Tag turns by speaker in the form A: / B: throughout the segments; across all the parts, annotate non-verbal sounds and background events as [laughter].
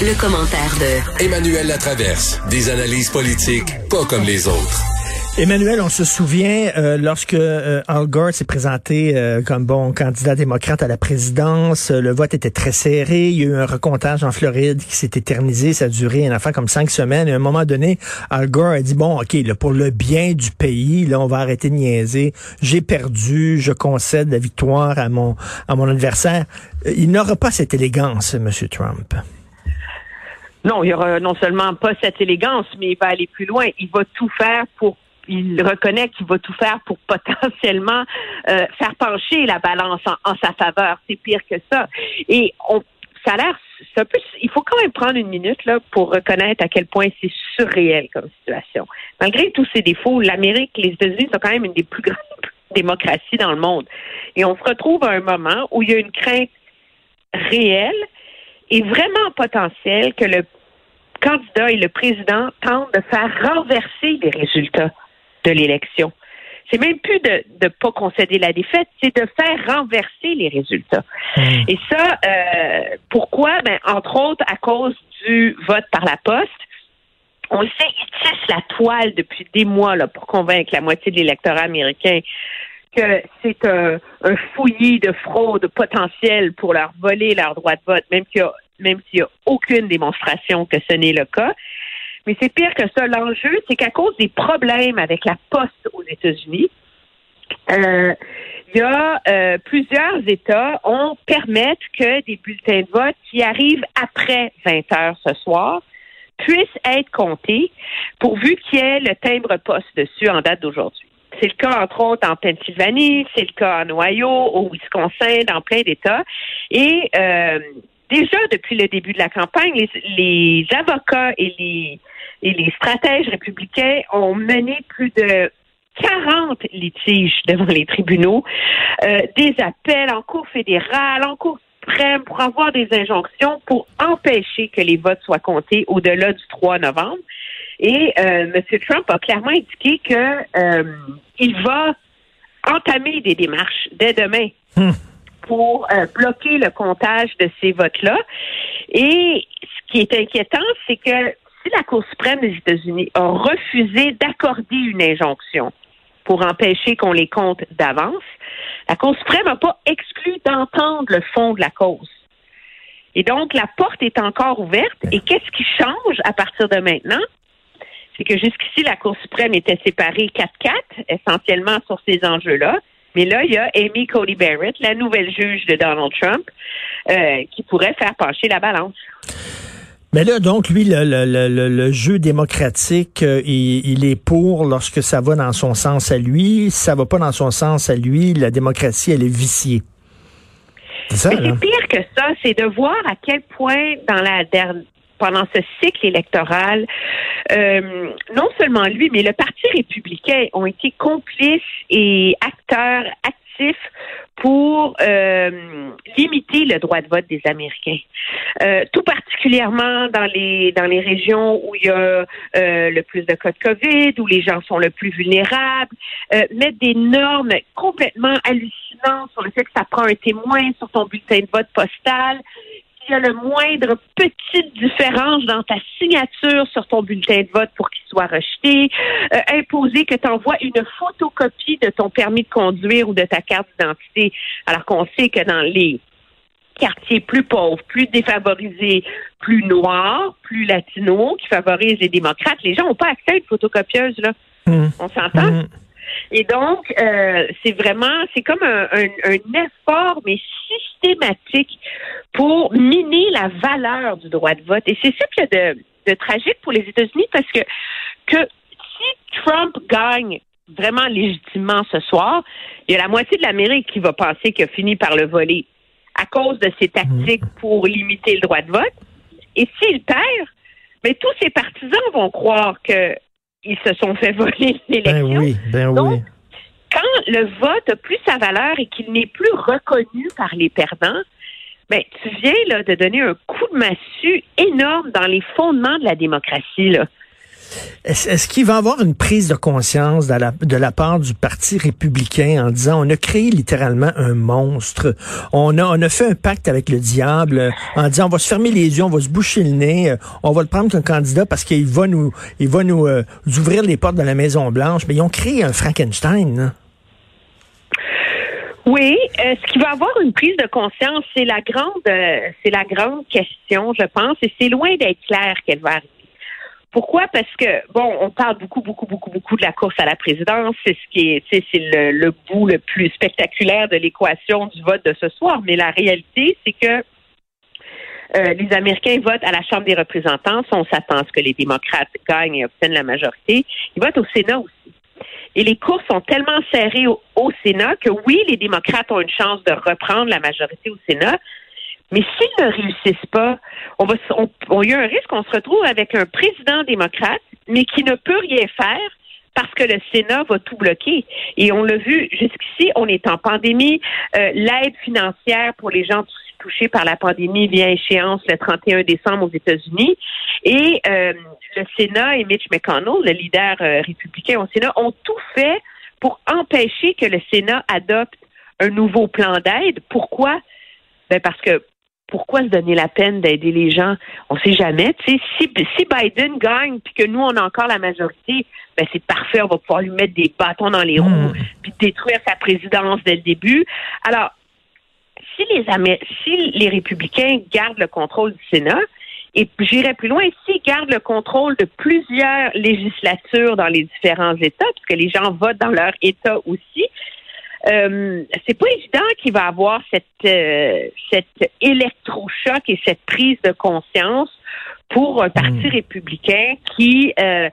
A: Le, commentaire de
B: Emmanuel Latraverse. Des analyses politiques pas comme les autres.
C: Emmanuel, on se souvient euh, lorsque euh, Al Gore s'est présenté euh, comme bon candidat démocrate à la présidence, le vote était très serré. Il y a eu un recomptage en Floride qui s'est éternisé. Ça a duré un affaire comme cinq semaines. Et à un moment donné, Al Gore a dit bon, ok, là, pour le bien du pays, là, on va arrêter de niaiser. J'ai perdu, je concède la victoire à mon à mon adversaire. Il n'aura pas cette élégance, Monsieur Trump.
D: Non, il y aura non seulement pas cette élégance, mais il va aller plus loin. Il va tout faire pour il reconnaît qu'il va tout faire pour potentiellement euh, faire pencher la balance en, sa faveur. C'est pire que ça. Et on, ça a l'air, un peu, il faut quand même prendre une minute pour reconnaître à quel point c'est surréel comme situation. Malgré tous ses défauts, l'Amérique, les États-Unis sont quand même une des plus [laughs] grandes démocraties dans le monde. Et on se retrouve à un moment où il y a une crainte réelle et vraiment potentielle que le candidat et le président tentent de faire renverser les résultats de l'élection. C'est même plus de ne pas concéder la défaite, c'est de faire renverser les résultats.
C: Hmm.
D: Et ça, euh, pourquoi? Ben, entre autres, à cause du vote par la poste. On le sait, ils tissent la toile depuis des mois là, pour convaincre la moitié de l'électorat américain que c'est un, un fouillis de fraude potentielle pour leur voler leur droit de vote, même s'il y a, même s'il y a aucune démonstration que ce n'est le cas. Mais c'est pire que ça. L'enjeu, c'est qu'à cause des problèmes avec la poste aux États-Unis, euh, il y a euh, plusieurs États ont permettent que des bulletins de vote qui arrivent après 20 heures ce soir puissent être comptés pourvu qu'il y ait le timbre poste dessus en date d'aujourd'hui. C'est le cas, entre autres, en Pennsylvanie, c'est le cas en Ohio, au Wisconsin, dans plein d'États. Et euh, déjà, depuis le début de la campagne, les, les avocats et les et les stratèges républicains ont mené plus de 40 litiges devant les tribunaux, euh, des appels en cours fédéral, en cour suprême pour avoir des injonctions pour empêcher que les votes soient comptés au-delà du 3 novembre. Et euh, M. Trump a clairement indiqué que euh, il va entamer des démarches dès demain
C: Hmm.
D: Pour euh, bloquer le comptage de ces votes-là. Et ce qui est inquiétant, c'est que si la Cour suprême des États-Unis a refusé d'accorder une injonction pour empêcher qu'on les compte d'avance, la Cour suprême n'a pas exclu d'entendre le fond de la cause. Et donc, la porte est encore ouverte. Et qu'est-ce qui change à partir de maintenant? C'est que jusqu'ici, la Cour suprême était séparée 4-4, essentiellement sur ces enjeux-là. Mais là, il y a Amy Cody Barrett, la nouvelle juge de Donald Trump, euh, qui pourrait faire pencher la balance.
C: Mais là, donc, lui, le, le, le, le- jeu démocratique, euh, il, il est pour lorsque ça va dans son sens à lui. Si ça va pas dans son sens à lui, la démocratie, elle est viciée. C'est ça,
D: Mais
C: là?
D: c'est pire que ça, c'est de voir à quel point dans la dernière pendant ce cycle électoral, euh, non seulement lui, mais le Parti républicain ont été complices et acteurs actifs pour euh, limiter le droit de vote des Américains. Euh, tout particulièrement dans les dans les régions où il y a le plus de cas de COVID, où les gens sont le plus vulnérables, mettre des normes complètement hallucinantes sur le fait que ça prend un témoin sur ton bulletin de vote postal, s'il y a le moindre petite différence dans ta signature sur ton bulletin de vote pour qu'il soit rejeté, euh, imposer que tu envoies une photocopie de ton permis de conduire ou de ta carte d'identité, alors qu'on sait que dans les quartiers plus pauvres, plus défavorisés, plus noirs, plus latinos, qui favorisent les démocrates, les gens n'ont pas accès à une photocopieuse, là.
C: Hum,
D: On s'entend?
C: hum.
D: Et donc, euh, c'est vraiment, c'est comme un, un, un effort, mais systématique pour miner la valeur du droit de vote. Et c'est ça qu'il y a de, de tragique pour les États-Unis parce que, que si Trump gagne vraiment légitimement ce soir, il y a la moitié de l'Amérique qui va penser qu'il a fini par le voler à cause de ses tactiques pour limiter le droit de vote. Et s'il perd, mais tous ses partisans vont croire que ils se sont fait voler l'élection.
C: Ben oui, ben
D: Donc,
C: oui.
D: quand le vote a plus sa valeur et qu'il n'est plus reconnu par les perdants, ben, tu viens là, de donner un coup de massue énorme dans les fondements de la démocratie. Là.
C: Est-ce qu'il va avoir une prise de conscience de la, part du Parti républicain en disant on a créé littéralement un monstre. On a, fait un pacte avec le diable euh, en disant on va se fermer les yeux, on va se boucher le nez, euh, on va le prendre comme candidat parce qu'il va nous euh, ouvrir les portes de la Maison Blanche. Mais ils ont créé un Frankenstein. là.
D: Oui, euh, ce qui va avoir une prise de conscience, c'est la grande question, je pense, et c'est loin d'être clair qu'elle va arriver. Pourquoi? Parce que, bon, on parle beaucoup, beaucoup, beaucoup, beaucoup de la course à la présidence. C'est ce qui est, c'est le, bout le plus spectaculaire de l'équation du vote de ce soir. Mais la réalité, c'est que euh, les Américains votent à la Chambre des représentants. On s'attend à ce que les démocrates gagnent et obtiennent la majorité. Ils votent au Sénat aussi. Et les courses sont tellement serrées au Sénat que oui, les démocrates ont une chance de reprendre la majorité au Sénat, mais s'ils ne réussissent pas, on va, on, on- y a un risque qu'on se retrouve avec un président démocrate, mais qui ne peut rien faire parce que le Sénat va tout bloquer. Et on l'a vu jusqu'ici, on est en pandémie. Euh, L'aide financière pour les gens tou- touchés par la pandémie vient à échéance le 31 décembre aux États-Unis. Et euh, le Sénat et Mitch McConnell, le leader euh, républicain au Sénat, ont tout fait pour empêcher que le Sénat adopte un nouveau plan d'aide. Pourquoi? Ben parce que pourquoi se donner la peine d'aider les gens? On ne sait jamais. Si, si Biden gagne puis que nous, on a encore la majorité, ben c'est parfait. On va pouvoir lui mettre des bâtons dans les roues
C: Mm.
D: puis détruire sa présidence dès le début. Alors, si les, Amé- si les républicains gardent le contrôle du Sénat, et j'irai plus loin, s'ils gardent le contrôle de plusieurs législatures dans les différents États, puisque les gens votent dans leur État aussi, euh, c'est pas évident qu'il va avoir cette, euh, cet électrochoc et cette prise de conscience pour un parti
C: Mm.
D: républicain qui euh,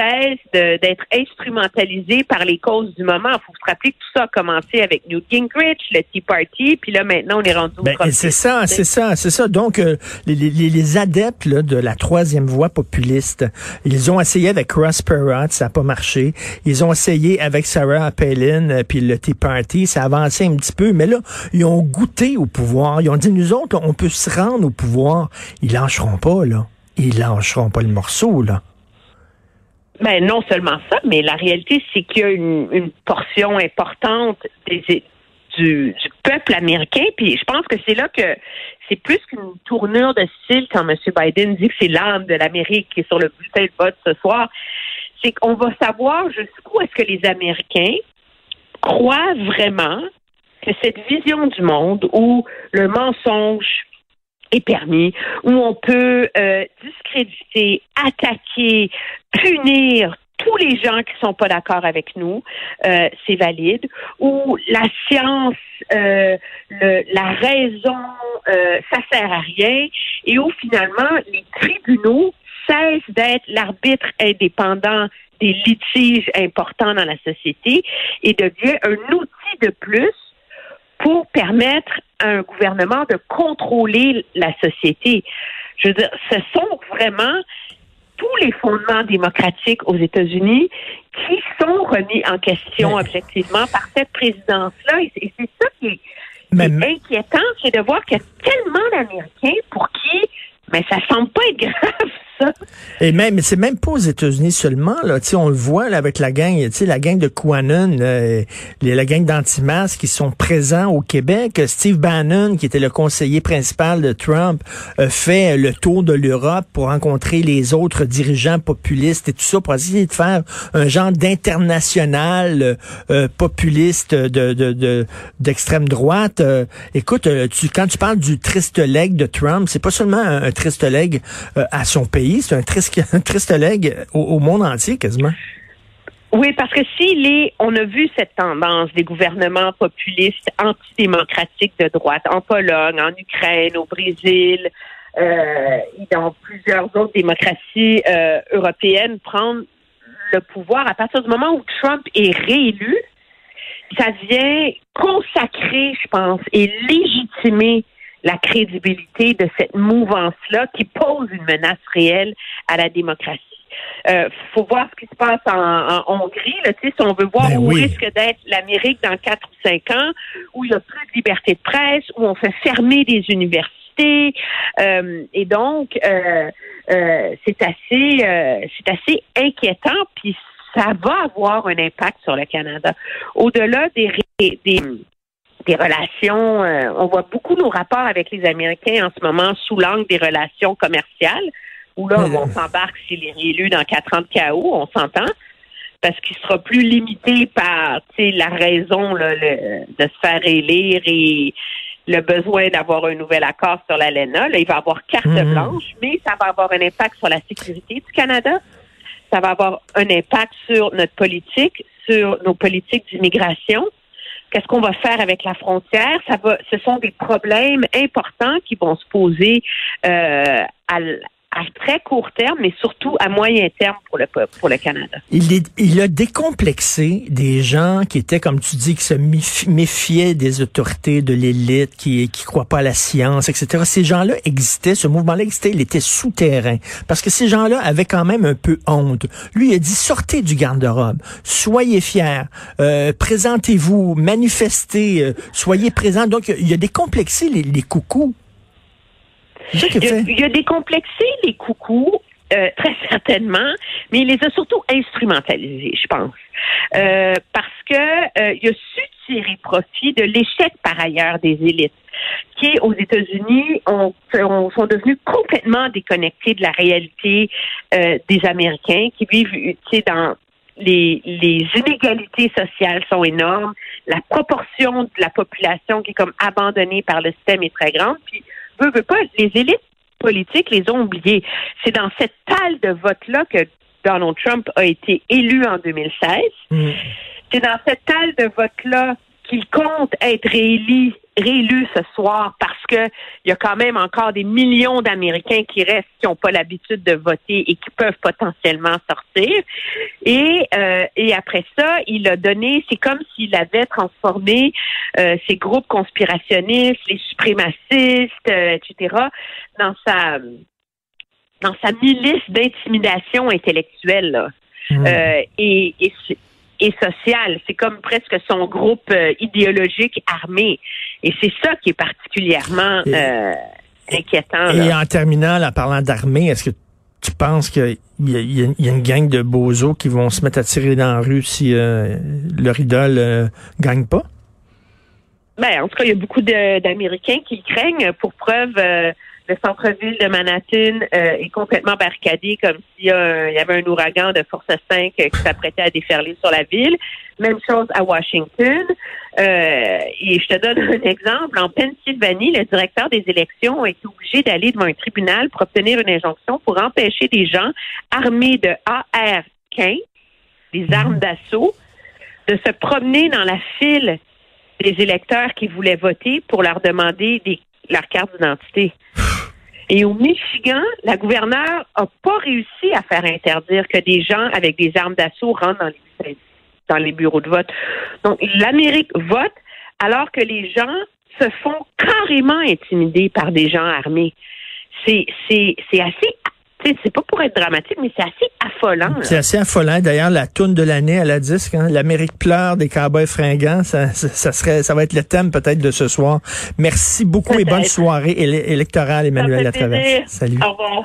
D: cesse d'être instrumentalisé par les causes du moment. Il faut se rappeler que tout ça a commencé avec Newt Gingrich, le Tea Party, puis là maintenant on est rendu au
C: Ben,
D: Trump.
C: c'est ça, c'est ça, c'est ça. Donc, euh, les, les- les adeptes là, de la troisième voie populiste, ils ont essayé avec Ross Perot, ça n'a pas marché. Ils ont essayé avec Sarah Palin, euh, puis le Tea Party, ça a avancé un petit peu. Mais là, ils ont goûté au pouvoir. Ils ont dit, nous autres, on peut se rendre au pouvoir. Ils lâcheront pas, là. Ils lâcheront pas le morceau, là.
D: Ben non seulement ça, mais la réalité, c'est qu'il y a une, portion importante des, du, du peuple américain. Puis je pense que c'est là que c'est plus qu'une tournure de style quand M. Biden dit que c'est l'âme de l'Amérique qui est sur le bulletin de vote ce soir. C'est qu'on va savoir jusqu'où est-ce que les Américains croient vraiment que cette vision du monde où le mensonge est permis, où on peut euh, discréditer, attaquer, punir tous les gens qui sont pas d'accord avec nous, euh, c'est valide, où la science, euh, le- la raison, euh, ça sert à rien, et où finalement les tribunaux cessent d'être l'arbitre indépendant des litiges importants dans la société et devient un outil de plus pour permettre à un gouvernement de contrôler la société. Je veux dire, ce sont vraiment tous les fondements démocratiques aux États-Unis qui sont remis en question
C: Mais-
D: objectivement par cette présidence-là. Et c'est- ça qui est inquiétant, c'est de voir qu'il y a tellement d'Américains pour qui, mais ça semble pas être grave,
C: Et même, c'est même pas aux États-Unis seulement, là. Tu sais, on le voit, là, avec la gang, tu sais, la gang de Quanon, les- la gang d'anti-masques qui sont présents au Québec. Steve Bannon, qui était le conseiller principal de Trump, a fait le tour de l'Europe pour rencontrer les autres dirigeants populistes et tout ça pour essayer de faire un genre d'international euh, euh, populiste de, de, de- d'extrême droite. Euh, écoute, euh, tu, quand tu parles du triste leg de Trump, c'est pas seulement un, un triste leg euh, à son pays, c'est un triste, [laughs] un triste au, monde entier quasiment.
D: Oui, parce que s'il est, on a vu cette tendance des gouvernements populistes antidémocratiques de droite en Pologne, en Ukraine, au Brésil, euh, dans plusieurs autres démocraties euh, européennes prendre le pouvoir à partir du moment où Trump est réélu, ça vient consacrer, je pense, et légitimer la crédibilité de cette mouvance-là qui pose une menace réelle à la démocratie. Euh, faut voir ce qui se passe en, en Hongrie. Là, si on veut voir
C: Ben
D: où
C: oui.
D: risque d'être l'Amérique dans quatre ou cinq ans, où il y a plus de liberté de presse, où on fait fermer des universités. Euh, et donc, euh, euh, c'est assez, euh, c'est assez inquiétant. Puis ça va avoir un impact sur le Canada. Au-delà des, des des relations, euh, on voit beaucoup nos rapports avec les Américains en ce moment sous l'angle des relations commerciales, où là,
C: Mais-
D: on s'embarque s'il est réélu dans quatre ans de chaos, on s'entend, parce qu'il sera plus limité par tu sais, la raison là, le- de se faire élire et le besoin d'avoir un nouvel accord sur l'ALENA. Là, il va avoir carte
C: Mhm.
D: blanche, mais ça va avoir un impact sur la sécurité du Canada. Ça va avoir un impact sur notre politique, sur nos politiques d'immigration. Qu'est-ce qu'on va faire avec la frontière? Ça va, ce sont des problèmes importants qui vont se poser euh, à, à très court terme, mais surtout à moyen terme pour le peuple, pour le Canada.
C: Il, est- il a décomplexé des gens qui étaient, comme tu dis, qui se méfi- méfiaient des autorités, de l'élite, qui qui croient pas à la science, etc. Ces gens-là existaient, ce mouvement-là existait, il était souterrain. Parce que ces gens-là avaient quand même un peu honte. Lui, il a dit, sortez du garde-robe, soyez fiers, euh, présentez-vous, manifestez, euh, soyez présents. Donc, il a décomplexé les, les coucous.
D: Il il a décomplexé les coucous, euh, très [laughs] certainement, mais il les a surtout instrumentalisés, je pense. Euh, parce que euh, il a su tirer profit de l'échec par ailleurs des élites qui, aux États-Unis, ont, ont- sont devenus complètement déconnectés de la réalité euh, des Américains qui vivent, tu sais, dans les, les inégalités sociales sont énormes, la proportion de la population qui est comme abandonnée par le système est très grande, puis veut, veut pas, les élites politiques les ont oubliés. C'est dans cette talle de vote-là que Donald Trump a été élu en 2016.
C: Mm.
D: C'est dans cette talle de vote-là qu'il compte être réélu, réélu ce soir parce que il y a quand même encore des millions d'Américains qui restent, qui n'ont pas l'habitude de voter et qui peuvent potentiellement sortir. Et, euh, et après ça, il a donné, c'est comme s'il avait transformé euh, ces groupes conspirationnistes, les suprémacistes, euh, etc., dans sa dans sa milice d'intimidation intellectuelle. Là
C: Mm.
D: euh, et, et, et social. C'est comme presque son groupe euh, idéologique armé. Et c'est ça qui est particulièrement
C: Et-
D: euh, inquiétant.
C: Et en terminant, là, parlant d'armée, est-ce que tu penses qu'il y, a- y y une gang de bozos qui vont se mettre à tirer dans la rue si euh, leur idole euh, gagne pas?
D: Ben, en tout cas, il y a beaucoup d'Américains qui craignent. Pour preuve, euh, le centre-ville de Manhattan euh, est complètement barricadé comme s'il y, avait un ouragan de force 5 qui s'apprêtait à déferler sur la ville. Même chose à Washington. Euh, et je te donne un exemple. En Pennsylvanie, le directeur des élections a été obligé d'aller devant un tribunal pour obtenir une injonction pour empêcher des gens armés de AR-15, des armes d'assaut, de se promener dans la file des électeurs qui voulaient voter pour leur demander des, leur carte d'identité. Et au Michigan, la gouverneure a pas réussi à faire interdire que des gens avec des armes d'assaut rentrent dans les, dans les bureaux de vote. Donc, l'Amérique vote alors que les gens se font carrément intimider par des gens armés. C'est, assez, c'est pas pour être dramatique, mais c'est assez affolant.
C: C'est assez affolant. D'ailleurs, la toune de l'année à la disque, hein, l'Amérique pleure des cowboys fringants, ça, ça, ça serait, ça va être le thème peut-être de ce soir. Merci beaucoup et bonne soirée éle- électorale, Emmanuel Latraverse. Salut.
D: Au revoir.